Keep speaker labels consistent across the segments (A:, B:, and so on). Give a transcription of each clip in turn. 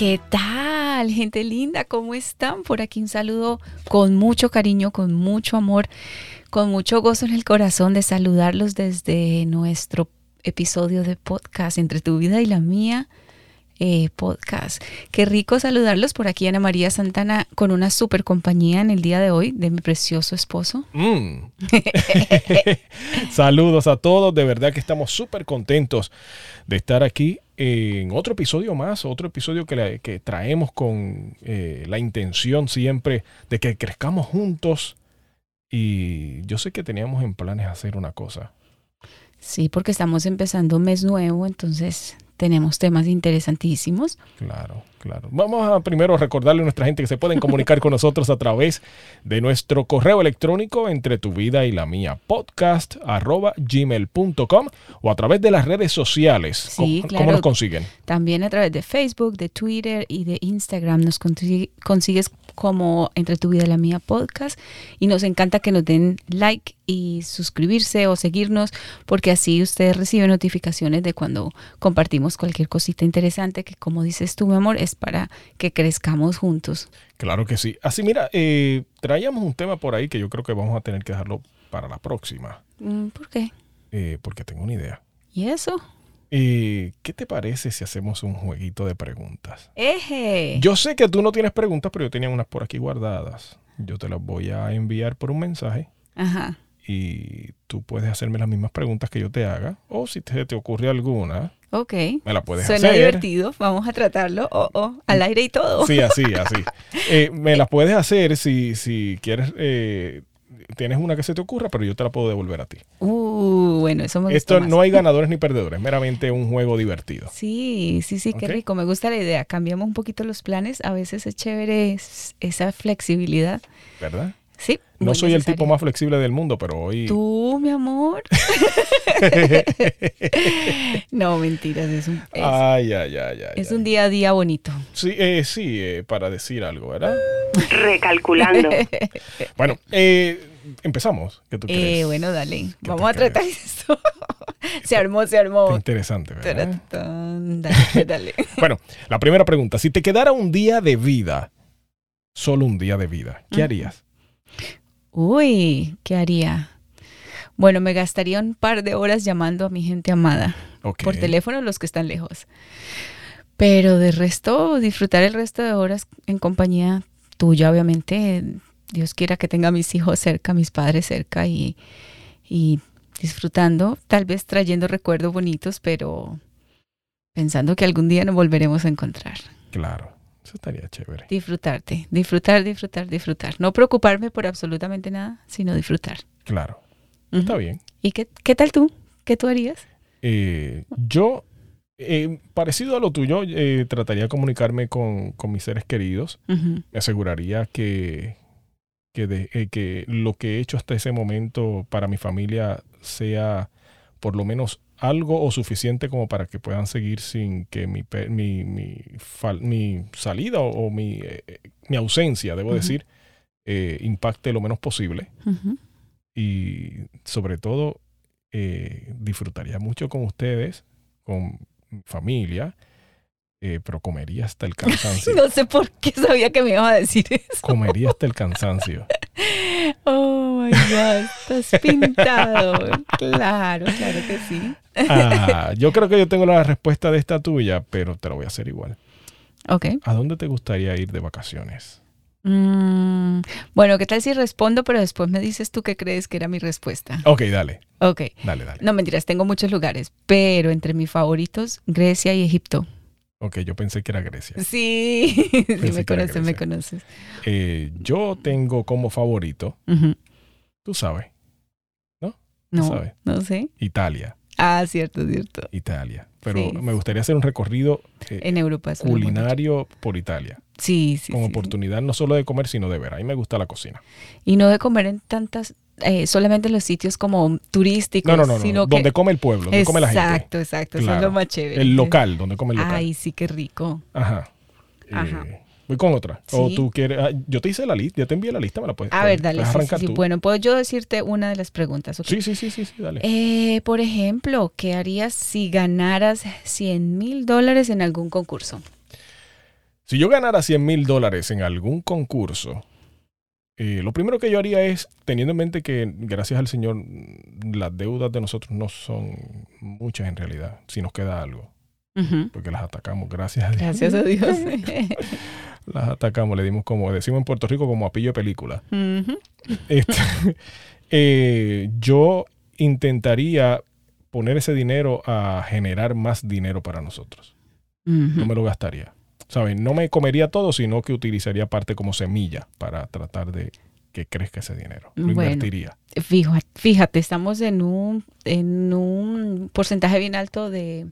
A: ¿Qué tal, gente linda? ¿Cómo están? Por aquí un saludo con mucho cariño, con mucho amor, con mucho gozo en el corazón de saludarlos desde nuestro episodio de podcast Entre tu vida y la mía. Eh, podcast. Qué rico saludarlos por aquí, Ana María Santana, con una super compañía en el día de hoy de mi precioso esposo.
B: Mm. Saludos a todos, de verdad que estamos súper contentos de estar aquí en otro episodio más, otro episodio que, la- que traemos con eh, la intención siempre de que crezcamos juntos. Y yo sé que teníamos en planes hacer una cosa.
A: Sí, porque estamos empezando un mes nuevo, entonces tenemos temas interesantísimos.
B: Claro, claro. Vamos a primero recordarle a nuestra gente que se pueden comunicar con nosotros a través de nuestro correo electrónico entre tu vida y la mía podcast arroba gmail.com o a través de las redes sociales.
A: Sí,
B: ¿Cómo,
A: claro.
B: cómo nos consiguen?
A: También a través de Facebook, de Twitter y de Instagram nos consi- consigues como Entre tu vida y la mía podcast y nos encanta que nos den like y suscribirse o seguirnos porque así ustedes reciben notificaciones de cuando compartimos cualquier cosita interesante que como dices tú mi amor es para que crezcamos juntos.
B: Claro que sí. Así, mira, eh, traíamos un tema por ahí que yo creo que vamos a tener que dejarlo para la próxima,
A: Mm, ¿Por qué?
B: eh, porque tengo una idea.
A: ¿Y eso?
B: Eh, ¿Qué te parece si hacemos un jueguito de preguntas?
A: ¡Eje!
B: Yo sé que tú no tienes preguntas, pero yo tenía unas por aquí guardadas. Yo te las voy a enviar por un mensaje
A: Ajá.
B: Y tú puedes hacerme las mismas preguntas que yo te haga. O si te, te ocurre alguna,
A: Ok.
B: me la puedes
A: Suena
B: hacer.
A: divertido. Vamos a tratarlo. Oh, oh, al aire y todo.
B: Sí, así, así. Eh, me las puedes hacer si, si quieres. eh, tienes una que se te ocurra, pero yo te la puedo devolver a ti.
A: Uh, bueno, eso me gusta
B: Esto
A: más.
B: no hay ganadores ni perdedores, meramente un juego divertido.
A: Sí, sí, sí, qué rico. Me gusta la idea. Cambiamos un poquito los planes. A veces es chévere es- esa flexibilidad.
B: ¿Verdad?
A: Sí.
B: No soy el tipo más flexible del mundo, pero hoy.
A: Tú, mi amor. no, mentiras. Es un, es,
B: Ay, ay, ay, ay.
A: es
B: ay.
A: un día a día bonito.
B: Sí, eh, sí eh, para decir algo, ¿verdad?
C: Recalculando.
B: Bueno, eh, empezamos. ¿Qué tú
A: Eh,
B: crees?
A: bueno, dale.
B: ¿Qué
A: Vamos a tratar esto. se armó, se armó.
B: Qué interesante, ¿verdad?
A: Dale, dale.
B: Bueno, la primera pregunta. Si te quedara un día de vida, solo un día de vida, ¿qué harías?
A: Uy, ¿qué haría? Bueno, me gastaría un par de horas llamando a mi gente amada. Por teléfono los que están lejos. Pero de resto, disfrutar el resto de horas en compañía tuya, obviamente. Dios quiera que tenga a mis hijos cerca, a mis padres cerca y, y disfrutando, tal vez trayendo recuerdos bonitos, pero pensando que algún día nos volveremos a encontrar.
B: Claro, eso estaría chévere.
A: Disfrutarte, disfrutar, disfrutar, disfrutar. No preocuparme por absolutamente nada, sino disfrutar.
B: Claro, está bien.
A: ¿Y qué, qué tal tú? ¿Qué tú harías?
B: Eh, yo, eh, parecido a lo tuyo, eh, trataría de comunicarme con, con mis seres queridos. Me aseguraría que, que, de- que lo que he hecho hasta ese momento para mi familia sea por lo menos algo o suficiente como para que puedan seguir sin que mi, mi, mi, fal- mi salida o, o mi, eh, mi ausencia, debo decir, eh, impacte lo menos posible. y sobre todo eh, disfrutaría mucho con ustedes, con mi familia, eh, pero comería hasta el cansancio.
A: No sé por qué sabía que me iba a decir eso.
B: Comería hasta el cansancio.
A: Oh God, estás pintado. Claro, claro que sí.
B: Ah, yo creo que yo tengo la respuesta de esta tuya, pero te lo voy a hacer igual.
A: Ok.
B: ¿A dónde te gustaría ir de vacaciones?
A: Mm, bueno, ¿qué tal si respondo, pero después me dices tú qué crees que era mi respuesta?
B: Ok, dale,
A: Ok.
B: dale, dale.
A: No, mentiras, tengo muchos lugares, pero entre mis favoritos, Grecia y Egipto.
B: Ok, yo pensé que era Grecia.
A: Sí, sí me conoces, me conoces.
B: Eh, yo tengo como favorito,
A: Ujú.
B: Tú sabes,
A: No,
B: sabes.
A: no sé.
B: Italia.
A: Ah, cierto, cierto.
B: Italia. Pero
A: Sí.
B: me gustaría hacer un recorrido eh,
A: En Europa
B: culinario por Italia.
A: Sí, sí,
B: Con
A: sí.
B: oportunidad no solo de comer, sino de ver. A mí me gusta la cocina.
A: Y no de comer en tantas, eh, solamente en los sitios como turísticos,
B: No, no, no, no.
A: sino que...
B: Donde come el pueblo, donde come la gente.
A: Exacto, exacto, eso es lo más chévere.
B: El local, donde come el local.
A: Ay, sí, qué rico.
B: Ajá.
A: Ajá.
B: Eh, voy con otra. O tú quieres. ah, yo te hice la lista, ya te envié la lista, me la puedes.
A: A ver, dale, sí, sí. Bueno, puedo yo decirte una de las preguntas, ¿ok?
B: Sí, sí, sí, sí, sí, dale.
A: Eh, por ejemplo, ¿qué harías si ganaras 100 mil dólares en algún concurso?
B: Si yo ganara 100 mil dólares en algún concurso, eh, lo primero que yo haría es, teniendo en mente que, gracias al Señor, mm, las deudas de nosotros no son muchas en realidad, si nos queda algo, porque las atacamos, gracias a Dios.
A: Gracias a Dios.
B: Las atacamos, le dimos como, decimos en Puerto Rico, como a pillo de película. Este, eh, yo intentaría poner ese dinero a generar más dinero para nosotros. No me lo gastaría. ¿Sabes? No me comería todo, sino que utilizaría parte como semilla para tratar de que crezca ese dinero. Lo
A: Bueno.
B: invertiría.
A: Fíjate, estamos en un, en un porcentaje bien alto de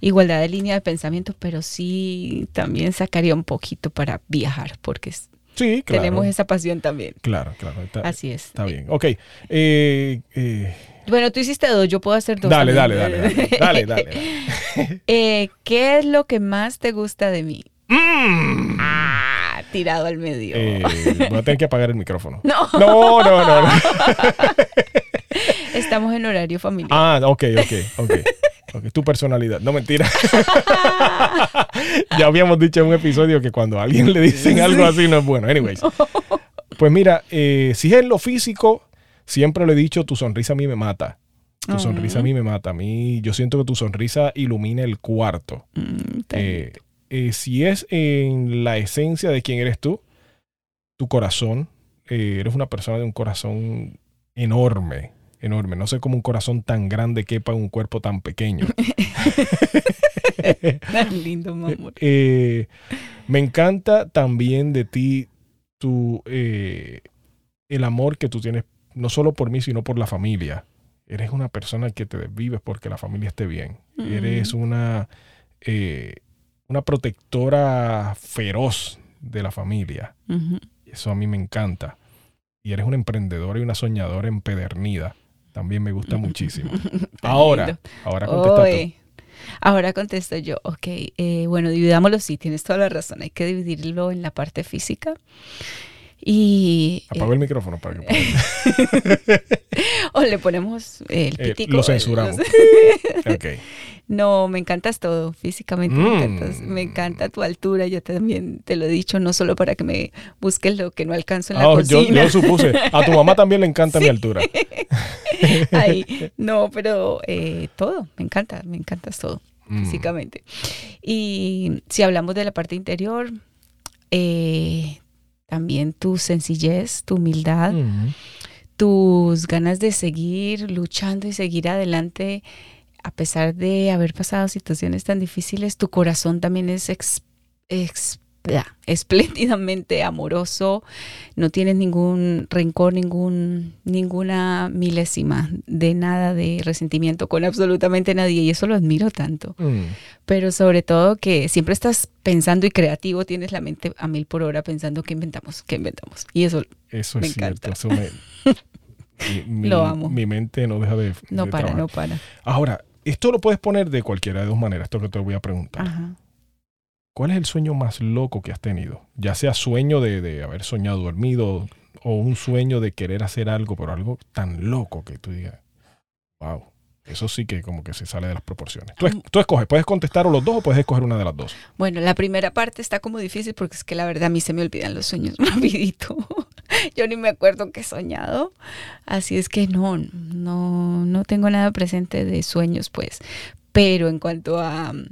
A: igualdad de línea de pensamiento, pero sí también sacaría un poquito para viajar, porque es-
B: Sí, claro.
A: tenemos esa pasión también.
B: Claro, claro. Está,
A: Así es.
B: está bien. Ok. Eh, eh,
A: Bueno, tú hiciste dos, yo puedo hacer dos.
B: dale, dale, dale, dale, dale, dale.
A: Eh, ¿Qué es lo que más te gusta de mí?
B: Mm.
A: Tirado al medio.
B: Eh, voy a tener que apagar el micrófono.
A: No,
B: No, no, no. no.
A: estamos en horario familiar.
B: Ah, ok, ok, ok. Ok, tu personalidad. No, mentira. ya habíamos dicho en un episodio que cuando a alguien le dicen algo así no es bueno. Anyways. Pues mira, eh, si es en lo físico, siempre le he dicho, tu sonrisa a mí me mata. Tu
A: Ah.
B: sonrisa a mí me mata. A mí, yo siento que tu sonrisa ilumina el cuarto.
A: Mm,
B: Eh, eh, si es en la esencia de quién eres tú, tu corazón, eh, eres una persona de un corazón enorme, enorme. No sé cómo un corazón tan grande quepa en un cuerpo tan pequeño.
A: tan lindo, mi amor.
B: Eh, me encanta también de ti tu, el amor que tú tienes, no solo por mí, sino por la familia. Eres una persona que te vives porque la familia esté bien.
A: Mm.
B: Eres una, eh, una protectora feroz de la familia. Eso a mí me encanta. Y eres una emprendedora y una soñadora empedernida. También me gusta muchísimo. Ahora, ahora contesta tú.
A: Oye, Ahora contesto yo, ok, eh, bueno, dividámoslo, sí, tienes toda la razón, hay que dividirlo en la parte física. Y eh,
B: Apago el micrófono para que pueda-
A: o le ponemos el
B: Eh,
A: pitico.
B: lo
A: el-
B: censuramos. Ok.
A: No, me encantas todo, físicamente me
B: Mm.
A: encantas. Me encanta tu altura, yo también te lo he dicho, no solo para que me busques lo que no alcanzo en la
B: Ah, yo,
A: cocina.
B: yo supuse. A tu mamá también le encanta mi altura.
A: Ahí. No, pero eh, todo, me encanta, me encantas todo,
B: Mm.
A: físicamente. Y si hablamos de la parte interior, eh, también tu sencillez, tu humildad,
B: Mm.
A: tus ganas de seguir luchando y seguir adelante a pesar de haber pasado situaciones tan difíciles, tu corazón también es ex- ex- espléndidamente amoroso, no tienes ningún rencor, ningún, ninguna milésima de nada de resentimiento con absolutamente nadie y eso lo admiro tanto.
B: Mm.
A: Pero sobre todo que siempre estás pensando y creativo, tienes la mente a mil por hora pensando qué inventamos, qué inventamos. Y eso
B: Eso es
A: Me
B: cierto.
A: encanta.
B: eso me- mi, mi-
A: Lo amo.
B: Mi mente no deja de.
A: no
B: de
A: para,
B: trabajar.
A: no para.
B: Ahora, esto lo puedes poner de cualquiera de dos maneras, esto que te voy a preguntar.
A: Ajá.
B: ¿Cuál es el sueño más loco que has tenido? Ya sea sueño de, de haber soñado dormido o un sueño de querer hacer algo, pero algo tan loco que tú digas, wow, eso sí que como que se sale de las proporciones. Tú, es- tú escoges, puedes contestar o los dos o puedes escoger una de las dos.
A: Bueno, la primera parte está como difícil porque es que la verdad a mí se me olvidan los sueños rapidito. Yo ni me acuerdo qué he soñado. Así es que no, no, no tengo nada presente de sueños, pues. Pero en cuanto a mm,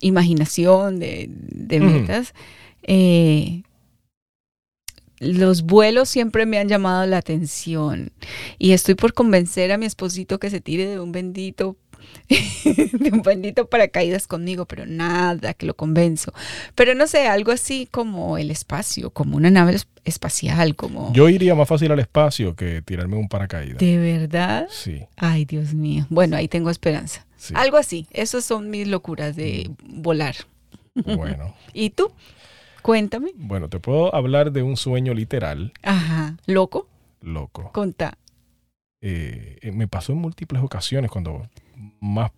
A: imaginación de, de metas, eh, los vuelos siempre me han llamado la atención. Y estoy por convencer a mi esposito que se tire de un bendito de un bendito paracaídas conmigo, pero nada que lo convenzo. Pero no sé, algo así como el espacio, como una nave es- espacial, como...
B: Yo iría más fácil al espacio que tirarme un paracaídas.
A: ¿De verdad?
B: Sí,
A: Ay, Dios mío. Bueno, ahí tengo esperanza.
B: sí.
A: Algo así. Esas son mis locuras de volar.
B: Bueno.
A: ¿Y tú? Cuéntame.
B: Bueno, te puedo hablar de un sueño literal,
A: Ajá. ¿Loco?
B: loco.
A: Contá.
B: Eh, eh, me pasó en múltiples ocasiones cuando más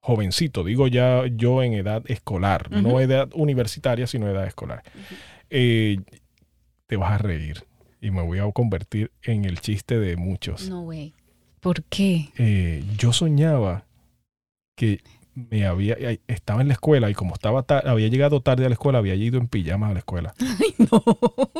B: jovencito, digo ya yo en edad escolar, no edad universitaria, sino edad escolar. Eh, te vas a reír y me voy a convertir en el chiste de muchos.
A: No, güey. ¿Por qué?
B: Eh, yo soñaba que me había estaba en la escuela y como estaba ta- había llegado tarde a la escuela, había ido en pijamas a la escuela.
A: Ay, no,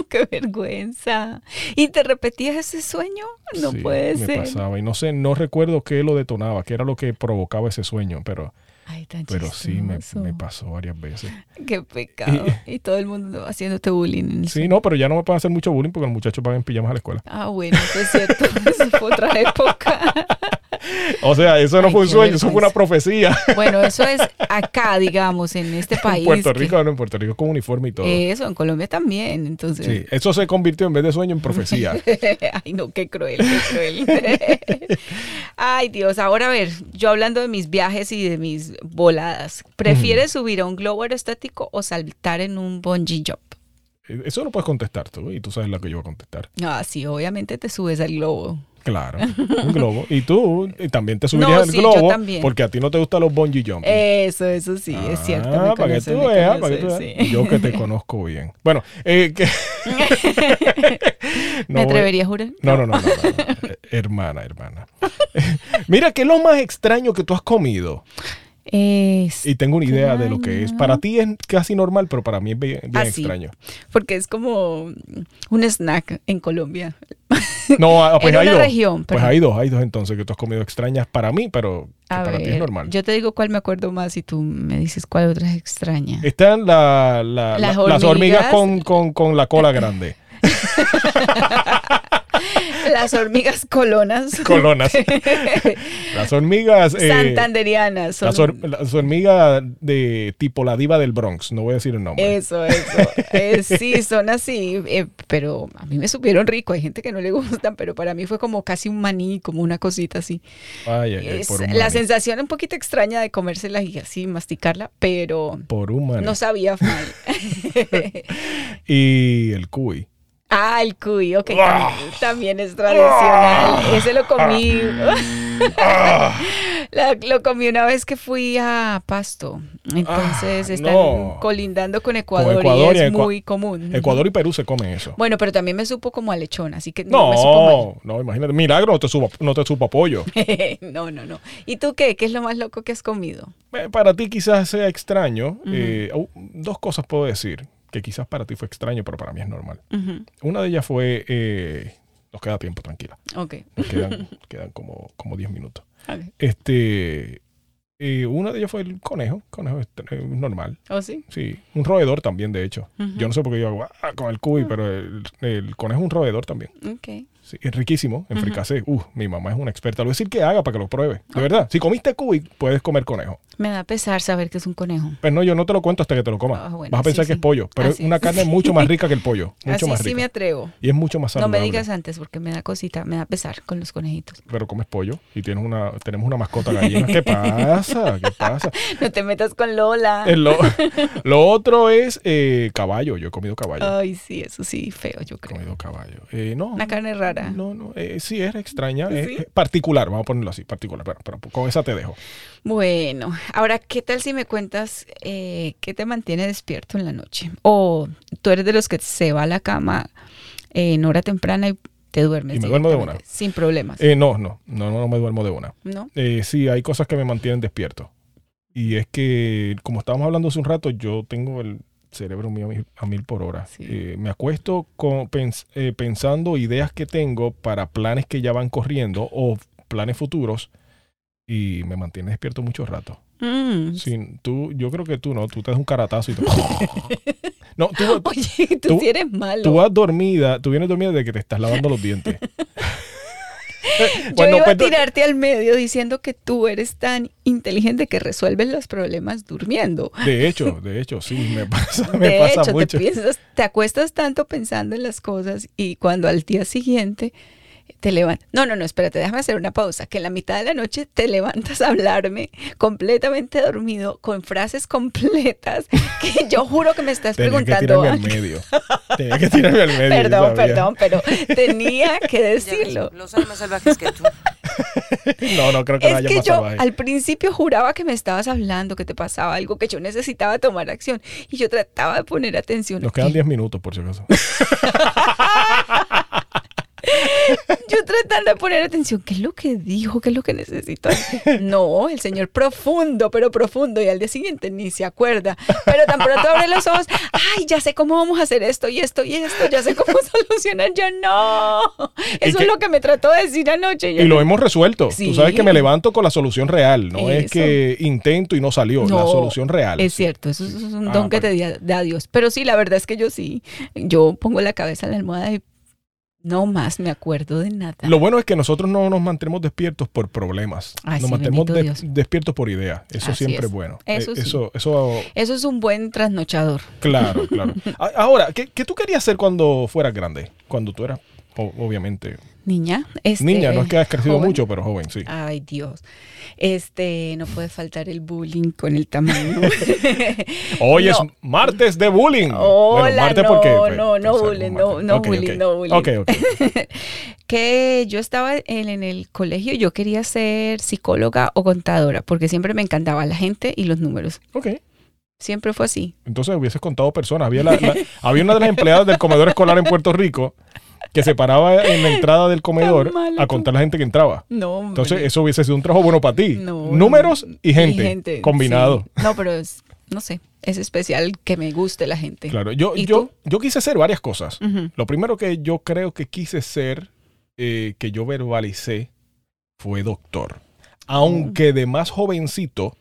A: qué vergüenza. ¿Y te repetías ese sueño? No
B: Sí,
A: puede
B: me
A: ser.
B: pasaba y no sé, no recuerdo qué lo detonaba, qué era lo que provocaba ese sueño, pero
A: Ay, tan
B: pero sí me, pasó varias veces.
A: Qué pecado. Y, todo el mundo haciéndote bullying. En el
B: Sí,
A: sueño.
B: no, pero ya no me pueden hacer mucho bullying porque los muchachos van en pijamas a la escuela.
A: Ah, bueno, eso es cierto. Eso fue otra época.
B: O sea, eso no
A: Ay,
B: fue un sueño, eso fue una profecía.
A: Bueno, eso es acá, digamos, en este país.
B: en Puerto
A: que-
B: Rico, no, en Puerto Rico con uniforme y todo.
A: Eso, en Colombia también. Entonces,
B: sí, eso se convirtió en vez de sueño en profecía.
A: Ay, no, qué cruel, qué cruel. Ay, Dios, ahora a ver, yo hablando de mis viajes y de mis voladas, ¿prefieres subir a un globo aerostático o saltar en un bungee jump?
B: Eso lo puedes contestar tú y tú sabes lo que yo voy a contestar.
A: Ah, sí, obviamente te subes al globo.
B: Claro, un globo. Y tú y también te subirías
A: No,
B: al
A: sí,
B: globo porque a ti no te gustan los bungee jumping.
A: Eso, eso sí, es cierto. me
B: Ah, para que tú
A: me
B: veas, para que tú veas.
A: sí.
B: Yo que te conozco bien. Bueno, eh, que...
A: ¿Me atrevería a jurar?
B: No, no, no, no, no, no. Eh, hermana, hermana. Mira, ¿qué es lo más extraño que tú has comido?
A: Es
B: Y tengo una idea de lo que es. Para ti es casi normal, pero para mí es bien, bien
A: Ah,
B: extraño.
A: porque es como un snack en Colombia.
B: No, ah, pues
A: en
B: hay
A: una
B: dos.
A: región.
B: Pues hay dos, hay dos entonces que tú has comido extrañas para mí, pero que para ti es normal.
A: Yo te digo cuál me acuerdo más y tú me dices cuál otra es extraña.
B: Están la- la-
A: Las
B: la- las hormigas
A: hormigas.
B: con, con- con la cola grande.
A: Las hormigas colonas.
B: Colonas. Las hormigas. eh,
A: Santanderianas. son-
B: las, hor- las hormigas de tipo la diva del Bronx. No voy a decir el nombre.
A: Eso, eso. Eh, sí, son así, eh, pero a mí me supieron rico. Hay gente que no le gustan, pero para mí fue como casi un maní, como una cosita así.
B: Ay, ay, ay,
A: Es
B: por
A: la sensación un poquito extraña de comérsela y así masticarla, pero
B: Por un maní.
A: no sabía.
B: Y el cuy.
A: Ah, el cuy, ok,
B: Ah.
A: también, también es tradicional. Ese lo comí. La- lo comí una vez que fui a Pasto. Entonces
B: Ah,
A: están
B: no.
A: colindando con Ecuador,
B: Ecuador
A: y
B: y
A: es muy común.
B: Ecuador y Perú se comen eso.
A: Bueno, pero también me supo como a lechón, así que no, me supo
B: No, no, imagínate. Milagro no te, supo, no te supo apoyo.
A: mal. no, no, no. ¿Y tú qué? ¿Qué es lo más loco que has comido?
B: Eh, Para ti quizás sea extraño. Eh, oh, dos cosas puedo decir que quizás para ti fue extraño, pero para mí es normal. Una de ellas fue, eh, nos queda tiempo, tranquila.
A: Ok.
B: Nos quedan, quedan como, como 10 minutos.
A: ok.
B: Este, eh, una de ellas fue el conejo, conejo es normal.
A: ¿Oh, sí?
B: Sí, un roedor también, de hecho. Yo no sé por qué yo hago "Ah", con el cuy, pero el, el conejo es un roedor también.
A: Ok.
B: Sí, es riquísimo en
A: Ujú.
B: fricasé. Uh, mi mamá es una experta. Le voy a decir que haga para que lo pruebe. De verdad, si comiste cuy, puedes comer conejo.
A: Me da pesar saber que es un conejo.
B: Pero no, yo no te lo cuento hasta que te lo comas.
A: Ah, bueno,
B: Vas a pensar
A: sí,
B: que
A: sí.
B: es pollo, pero
A: Así
B: es una
A: es.
B: carne mucho más rica que el pollo. Mucho
A: Así
B: más
A: sí
B: rica.
A: me atrevo.
B: Y es mucho más
A: No
B: saludable.
A: me digas antes porque me da cosita, me da pesar con los conejitos.
B: Pero comes pollo y tienes una, tenemos una mascota gallina. ¿Qué pasa? ¿Qué pasa?
A: No te metas con Lola.
B: Lo, lo otro es eh, caballo. Yo he comido caballo.
A: Ay, sí, eso sí, feo, yo
B: He
A: creo.
B: comido caballo. Eh, no.
A: Una carne rara.
B: No, no. eh, sí, es extraña. es-
A: ¿Sí?
B: es particular, vamos a ponerlo así, particular. Pero, pero con esa te dejo.
A: Bueno, ahora, ¿qué tal si me cuentas eh, qué te mantiene despierto en la noche? O tú eres de los que se va a la cama eh, en hora temprana y te duermes.
B: Y me duermo de una.
A: Sin problemas.
B: Eh, no, no, no, no, no me duermo de una.
A: ¿No?
B: Eh, sí, hay cosas que me mantienen despierto. Y es que, como estábamos hablando hace un rato, yo tengo el cerebro mío a mil, a mil por hora.
A: Sí.
B: Eh, me acuesto con, pens- eh, pensando ideas que tengo para planes que ya van corriendo o planes futuros y me mantiene despierto mucho rato.
A: Mm.
B: Sin, tú, yo creo que tú no, tú te das un caratazo y te... no, tú,
A: Oye, tú,
B: tú-
A: sí eres malo.
B: tú vas dormida, tú vienes dormida de que te estás lavando los dientes.
A: Yo iba
B: pues,
A: a tirarte al medio diciendo que tú eres tan inteligente que resuelves los problemas durmiendo.
B: De hecho, de hecho, sí, me pasa, me
A: de
B: pasa
A: hecho,
B: mucho.
A: te piensas, te acuestas tanto pensando en las cosas y cuando al día siguiente te levantas. No, no, no, espérate, déjame hacer una pausa. Que en la mitad de la noche te levantas a hablarme completamente dormido, con frases completas, que yo juro que me estás
B: Tenía que
A: preguntando.
B: tirarme al medio. Tenía que tirarme al medio.
A: Perdón, perdón, pero tenía que decirlo.
D: Los hay más salvajes que tú.
B: No, no creo que no
A: Es
B: haya
A: que
B: más
A: yo
B: salvaje.
A: al principio juraba que me estabas hablando, que te pasaba algo, que yo necesitaba tomar acción. Y yo trataba de poner atención.
B: Nos quedan 10 minutos, por si acaso.
A: Yo tratando de poner atención, ¿qué es lo que dijo? ¿Qué es lo que necesito? No, el señor profundo, pero profundo, y al día siguiente ni se acuerda. Pero tan pronto abre los ojos, ay, ya sé cómo vamos a hacer esto y esto y esto, ya sé cómo solucionar. Yo no. Eso
B: que-
A: es lo que me trató de decir anoche. Yo
B: Y lo
A: no.
B: hemos resuelto.
A: Sí.
B: Tú sabes que me levanto con la solución real. No es que intento y no salió. la solución real.
A: Es cierto, eso es un
B: Ah,
A: don que te da Dios. Pero sí, la verdad es que yo sí. Yo pongo la cabeza en la almohada y no más me acuerdo de nada.
B: Lo bueno es que nosotros no nos mantenemos despiertos por problemas.
A: Ay,
B: nos
A: sí,
B: mantenemos
A: bendito
B: de-
A: Dios.
B: despiertos por ideas. Eso
A: Así
B: siempre
A: es.
B: es bueno.
A: Eso
B: Eh,
A: sí.
B: eso, eso,
A: Eso es un buen trasnochador.
B: claro, claro. Ahora, ¿qué, qué tú querías hacer cuando fueras grande? Cuando tú eras, obviamente,
A: Niña, este,
B: niña. No es que has crecido
A: joven.
B: mucho, pero joven, sí.
A: Ay, Dios. Este, no puede faltar el bullying con el tamaño.
B: Hoy
A: No.
B: es martes de bullying.
A: Hola,
B: martes
A: no,
B: porque,
A: no,
B: pues,
A: no
B: o sea,
A: bullying, no, no bullying, no bullying.
B: Ok, ok.
A: que yo estaba en, en el colegio, yo quería ser psicóloga o contadora, porque siempre me encantaba la gente y los números.
B: Ok.
A: Siempre fue así.
B: Entonces hubieses contado personas. Había, la- la- había una de las empleadas del comedor escolar en Puerto Rico que se paraba en la entrada del comedor a contar la gente que entraba.
A: No, hombre.
B: Entonces eso hubiese sido un trabajo bueno para ti.
A: No,
B: Números
A: no.
B: y gente, combinado.
A: sí. No, pero es, no sé, es especial que me guste la gente.
B: Claro, yo,
A: ¿Y
B: yo,
A: tú?
B: yo quise hacer varias cosas. Lo primero que yo creo que quise ser, eh, que yo verbalicé, fue doctor. Aunque de más jovencito,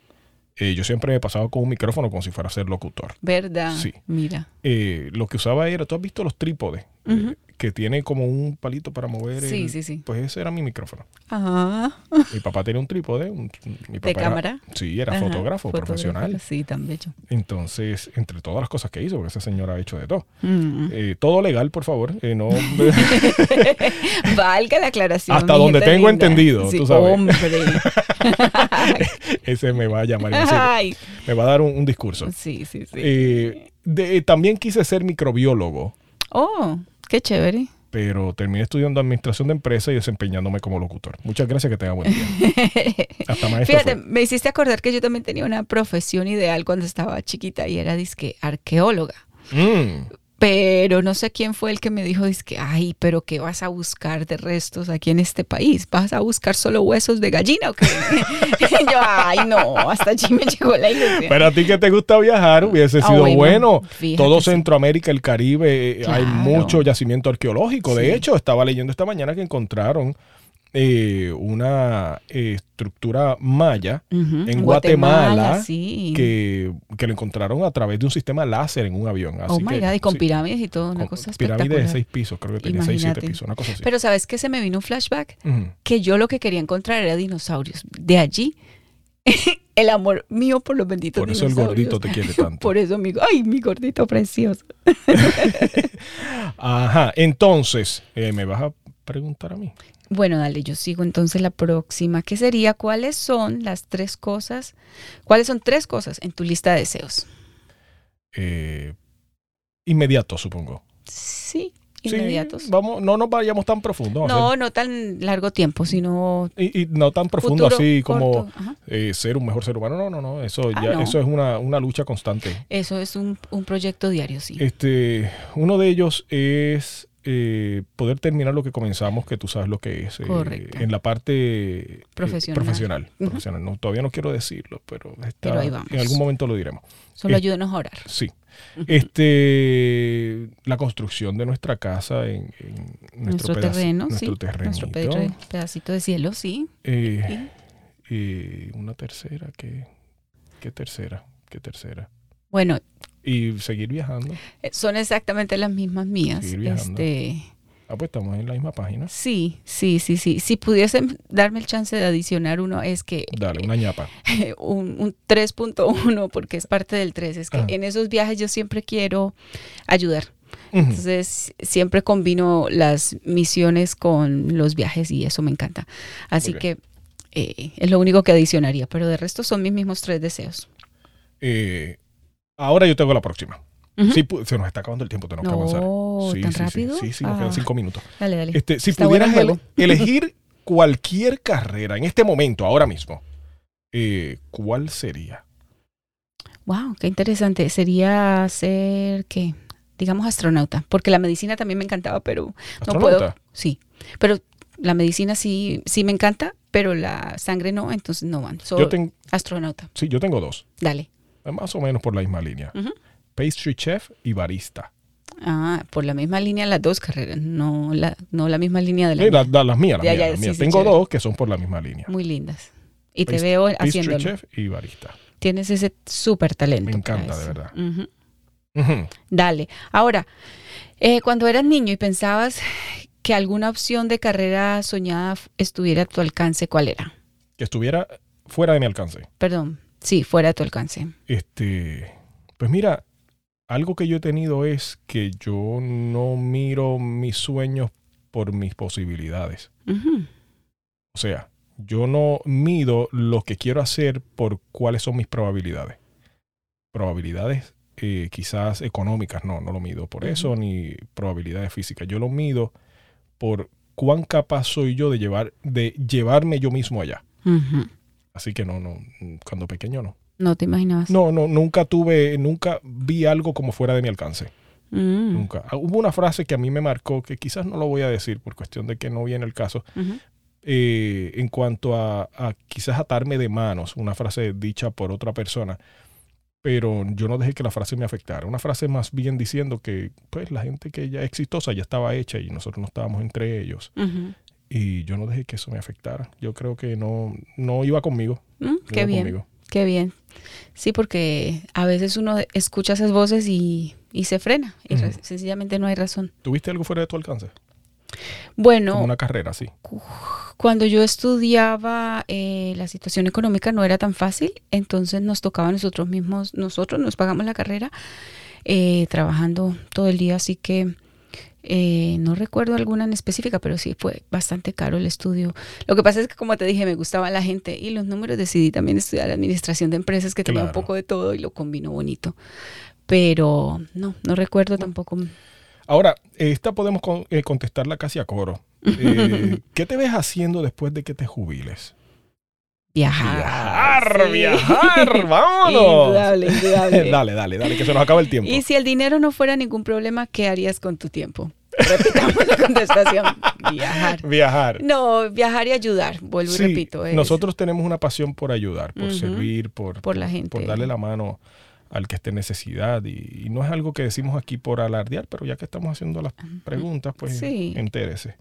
B: eh, yo siempre me pasaba con un micrófono como si fuera a ser locutor.
A: ¿Verdad?
B: Sí.
A: Mira.
B: Eh, lo que usaba era, tú has visto los trípodes, Eh,
A: Ujú.
B: Que tiene como un palito para mover.
A: Sí,
B: el-
A: sí, sí.
B: Pues ese era mi micrófono.
A: Ah,
B: Mi papá tenía un trípode. un- mi papá
A: ¿De
B: era-
A: cámara?
B: sí, era
A: Ajá,
B: fotógrafo, profesional.
A: Sí, tan bello.
B: Entonces, entre todas las cosas que hizo, porque ese señor ha hecho de todo.
A: Mm.
B: Eh, todo legal, por favor. eh, no,
A: Valga la aclaración.
B: Hasta donde tengo
A: linda.
B: entendido,
A: Sí,
B: tú sabes.
A: Hombre.
B: ese me va a llamar.
A: Ay.
B: me va a dar un, un discurso.
A: Sí, sí, sí.
B: Eh, de- también quise ser microbiólogo,
A: Oh, qué chévere.
B: pero terminé estudiando administración de empresas y desempeñándome como locutor. Muchas gracias, que tenga buen día. Hasta maestro
A: Fíjate,
B: fue.
A: me hiciste acordar que yo también tenía una profesión ideal cuando estaba chiquita y era disque arqueóloga.
B: Mm,
A: Pero no sé quién fue el que me dijo, que ay, pero ¿qué vas a buscar de restos aquí en este país? ¿Vas a buscar solo huesos de gallina o qué? Y yo, ay, no, hasta allí me llegó la ilusión.
B: Pero a ti que te gusta viajar, hubiese
A: Ah,
B: sido
A: bueno,
B: Todo. Centroamérica, el Caribe, eh, hay mucho yacimiento arqueológico. De
A: Sí.
B: hecho, estaba leyendo esta mañana que encontraron eh, una eh, estructura maya en Guatemala,
A: sí.
B: que, que lo encontraron a través de un sistema láser en un avión. Así
A: oh my
B: que,
A: God, y con
B: sí,
A: pirámides y todo, una
B: con
A: cosa
B: pirámide de
A: espectacular.
B: seis pisos, creo que tenía seis, siete
A: Imagínate.
B: pisos, una cosa así.
A: Pero ¿sabes qué? Se me vino un flashback que yo lo que quería encontrar era dinosaurios. De allí, el amor mío por los benditos
B: Por eso el gordito te quiere tanto.
A: Por eso, amigo. Ay, mi gordito precioso.
B: Ajá, entonces, eh, ¿me vas a preguntar a mí?
A: Bueno, dale, yo sigo entonces la próxima, que sería cuáles son las tres cosas, cuáles son tres cosas en tu lista de deseos.
B: Eh, inmediato, supongo.
A: Sí,
B: Sí,
A: inmediatos.
B: vamos, no nos vayamos tan profundo.
A: no, no tan largo tiempo, sino
B: y, y no tan profundo
A: futuro
B: así como eh, ser un mejor ser humano. No, no, no. Eso
A: Ah,
B: ya,
A: no.
B: eso es una, una lucha constante.
A: Eso es un, un proyecto diario, sí.
B: Este, uno de ellos es eh, poder terminar lo que comenzamos, que tú sabes lo que es. eh,
A: Correcto.
B: en la parte eh,
A: Profesional.
B: profesional. No, todavía no quiero decirlo, pero, está-
A: Pero ahí vamos.
B: en algún momento lo diremos.
A: Solo
B: eh,
A: ayúdenos a orar.
B: Sí. Este, la construcción de nuestra casa en, en nuestro,
A: Nuestro
B: pedazo-
A: terreno,
B: nuestro
A: sí.
B: terrenito.
A: Nuestro pedacito de cielo, sí.
B: Eh, y una tercera, ¿qué, ¿qué tercera? ¿Qué tercera?
A: Bueno,
B: Y seguir viajando.
A: eh, son exactamente las mismas mías. Este,
B: Ah, pues estamos en la misma página.
A: sí, sí, sí, sí. Si pudiesen darme el chance de adicionar uno, es que
B: Dale, una ñapa.
A: un, un 3.1, porque es parte del 3, es que en esos viajes yo siempre quiero ayudar. Entonces, siempre combino las misiones con los viajes y eso me encanta. Así que eh, es lo único que adicionaría, pero de resto son mis mismos tres deseos.
B: Eh, ahora yo tengo la próxima. Sí, se nos está acabando el tiempo, tenemos que avanzar. Sí,
A: ¿tan
B: sí,
A: rápido?
B: Sí, sí, nos
A: Ah.
B: quedan cinco minutos.
A: Dale, dale.
B: Este, si
A: Está bueno el
B: pudieras elegir cualquier carrera en este momento, ahora mismo, eh, ¿cuál sería?
A: Wow, qué interesante. Sería ser, ¿qué? Digamos astronauta, porque la medicina también me encantaba, pero no
B: ¿Astronauta?
A: puedo. Sí, pero la medicina sí, sí me encanta, pero la sangre no, entonces no van. So,
B: Yo, ten-
A: astronauta,
B: sí, yo tengo dos,
A: dale.
B: Más o menos por la misma línea. Pastry chef y barista.
A: Ah, por la misma línea las dos carreras, no la, no la misma línea de la mía.
B: la- las mías, las
A: Ya,
B: mías,
A: ya,
B: las
A: sí,
B: mías.
A: sí,
B: Tengo dos que son por la misma línea.
A: Muy lindas. Y te veo
B: Pastry
A: haciéndolo.
B: chef y barista.
A: Tienes ese súper talento.
B: Me encanta, de verdad.
A: Dale. Ahora, eh, cuando eras niño y pensabas que alguna opción de carrera soñada estuviera a tu alcance, ¿cuál era?
B: Que estuviera fuera de mi alcance.
A: Perdón, sí, fuera de tu alcance.
B: Este, pues mira, algo que yo he tenido es que yo no miro mis sueños por mis posibilidades. O sea, yo no mido lo que quiero hacer por cuáles son mis probabilidades. Probabilidades eh, quizás económicas, no, no lo mido por eso, ni probabilidades físicas. Yo lo mido por cuán capaz soy yo de llevar, de llevarme yo mismo allá. Así que no, no, cuando pequeño no.
A: No te imaginabas.
B: No, no, nunca tuve, nunca vi algo como fuera de mi alcance.
A: Mm.
B: Nunca. Ah, Hubo una frase que a mí me marcó, que quizás no lo voy a decir por cuestión de que no viene el caso, eh, en cuanto a, a quizás atarme de manos, una frase dicha por otra persona, pero yo no dejé que la frase me afectara. Una frase más bien diciendo que pues la gente que ya es exitosa ya estaba hecha y nosotros no estábamos entre ellos.
A: Ujú.
B: Y yo no dejé que eso me afectara. Yo creo que no, no iba conmigo.
A: Mm, qué
B: iba
A: bien,
B: conmigo.
A: qué bien. Sí, porque a veces uno escucha esas voces y, y se frena. Y sencillamente no hay razón.
B: ¿Tuviste algo fuera de tu alcance?
A: Bueno,
B: Como una carrera, sí.
A: Cuando yo estudiaba, eh, la situación económica no era tan fácil, entonces nos tocaba a nosotros mismos, nosotros nos pagamos la carrera eh, trabajando todo el día, así que eh, no recuerdo alguna en específica, pero sí fue bastante caro el estudio. Lo que pasa es que, como te dije, me gustaba la gente y los números, decidí también estudiar administración de empresas, que tenía un poco de todo y lo combinó bonito. Pero no, no recuerdo tampoco.
B: Ahora, esta podemos con- eh, contestarla casi a coro. Eh, ¿Qué te ves haciendo después de que te jubiles?
A: Viajar.
B: Viajar,
A: sí.
B: viajar, vámonos.
A: Indudable, indudable.
B: dale, dale, dale, que se nos acaba el tiempo.
A: Y si el dinero no fuera ningún problema, ¿qué harías con tu tiempo? Repitamos la contestación. Viajar.
B: Viajar.
A: No, viajar y ayudar. Vuelvo y repito. es-
B: nosotros tenemos una pasión por ayudar, por servir, por,
A: Por la gente.
B: por darle la mano al que esté en necesidad. Y, y no es algo que decimos aquí por alardear, pero ya que estamos haciendo las preguntas, pues
A: Sí.
B: entérese.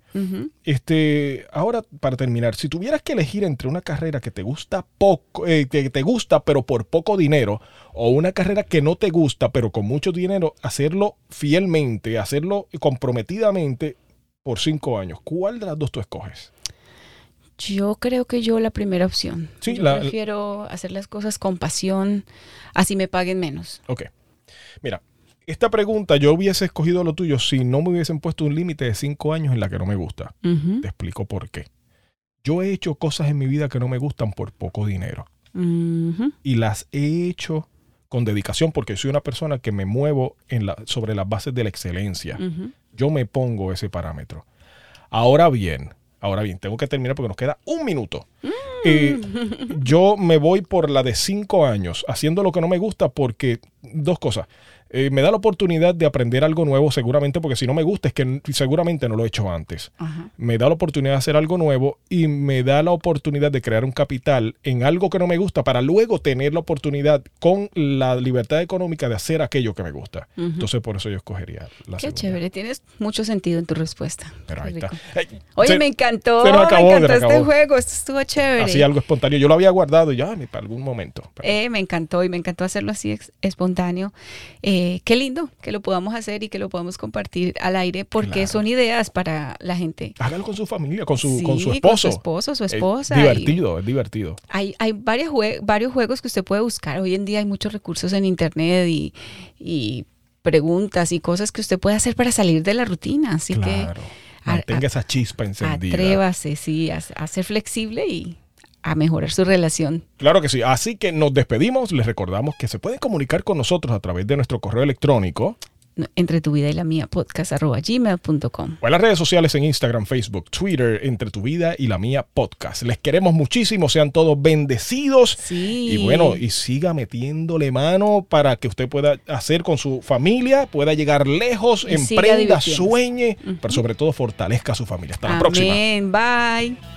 B: Este, ahora para terminar, si tuvieras que elegir entre una carrera que te gusta poco, eh, que te gusta pero por poco dinero, o una carrera que no te gusta pero con mucho dinero, hacerlo fielmente, hacerlo comprometidamente por cinco años, ¿cuál de las dos tú escoges?
A: Yo creo que yo la primera opción.
B: Sí,
A: Yo
B: la-
A: prefiero hacer las cosas con pasión, así me paguen menos.
B: Ok. Mira, esta pregunta yo hubiese escogido lo tuyo si no me hubiesen puesto un límite de cinco años en la que no me gusta. Te explico por qué. Yo he hecho cosas en mi vida que no me gustan por poco dinero. Y las he hecho con dedicación porque soy una persona que me muevo en la, sobre las bases de la excelencia. Yo me pongo ese parámetro. Ahora bien, ahora bien, tengo que terminar porque nos queda un minuto. Eh, yo me voy por la de cinco años, haciendo lo que no me gusta porque dos cosas. Eh, me da la oportunidad de aprender algo nuevo seguramente porque si no me gusta es que seguramente no lo he hecho antes
A: Ajá.
B: me da la oportunidad de hacer algo nuevo y me da la oportunidad de crear un capital en algo que no me gusta para luego tener la oportunidad con la libertad económica de hacer aquello que me gusta. Entonces por eso yo escogería la
A: Qué
B: segunda.
A: chévere, tienes mucho sentido en tu respuesta.
B: Pero ahí está.
A: Oye,
B: se-
A: me encantó,
B: se nos acabó,
A: me encantó este juego, esto estuvo chévere.
B: Así algo espontáneo. Yo lo había guardado y ya, ni para algún momento. Pero-
A: Eh, me encantó y me encantó hacerlo así espontáneo. Eh, qué lindo que lo podamos hacer y que lo podamos compartir al aire porque
B: Claro.
A: son ideas para la gente.
B: Hágalo con su familia, con su,
A: Sí,
B: con su
A: Con
B: esposo.
A: su esposo, su
B: Es
A: esposa. y-
B: divertido, es divertido.
A: Hay, hay varios, jue- varios juegos que usted puede buscar. Hoy en día hay muchos recursos en internet y, y preguntas y cosas que usted puede hacer para salir de la rutina. Así
B: Claro.
A: a-
B: Mantenga
A: a-
B: esa chispa
A: que
B: encendida.
A: atrévase, sí, a, a ser flexible y a mejorar su relación.
B: Claro que sí. Así que nos despedimos. Les recordamos que se pueden comunicar con nosotros a través de nuestro correo electrónico
A: Entre tu vida y la mía, podcast arroba gmail.com.
B: o en las redes sociales en Instagram, Facebook, Twitter, entre tu vida y la mía podcast. Les queremos muchísimo. Sean todos bendecidos.
A: Sí.
B: Y bueno, y siga metiéndole mano para que usted pueda hacer con su familia, pueda llegar lejos,
A: Y
B: emprenda, sueñe, pero sobre todo fortalezca a su familia. Hasta la próxima.
A: Bye.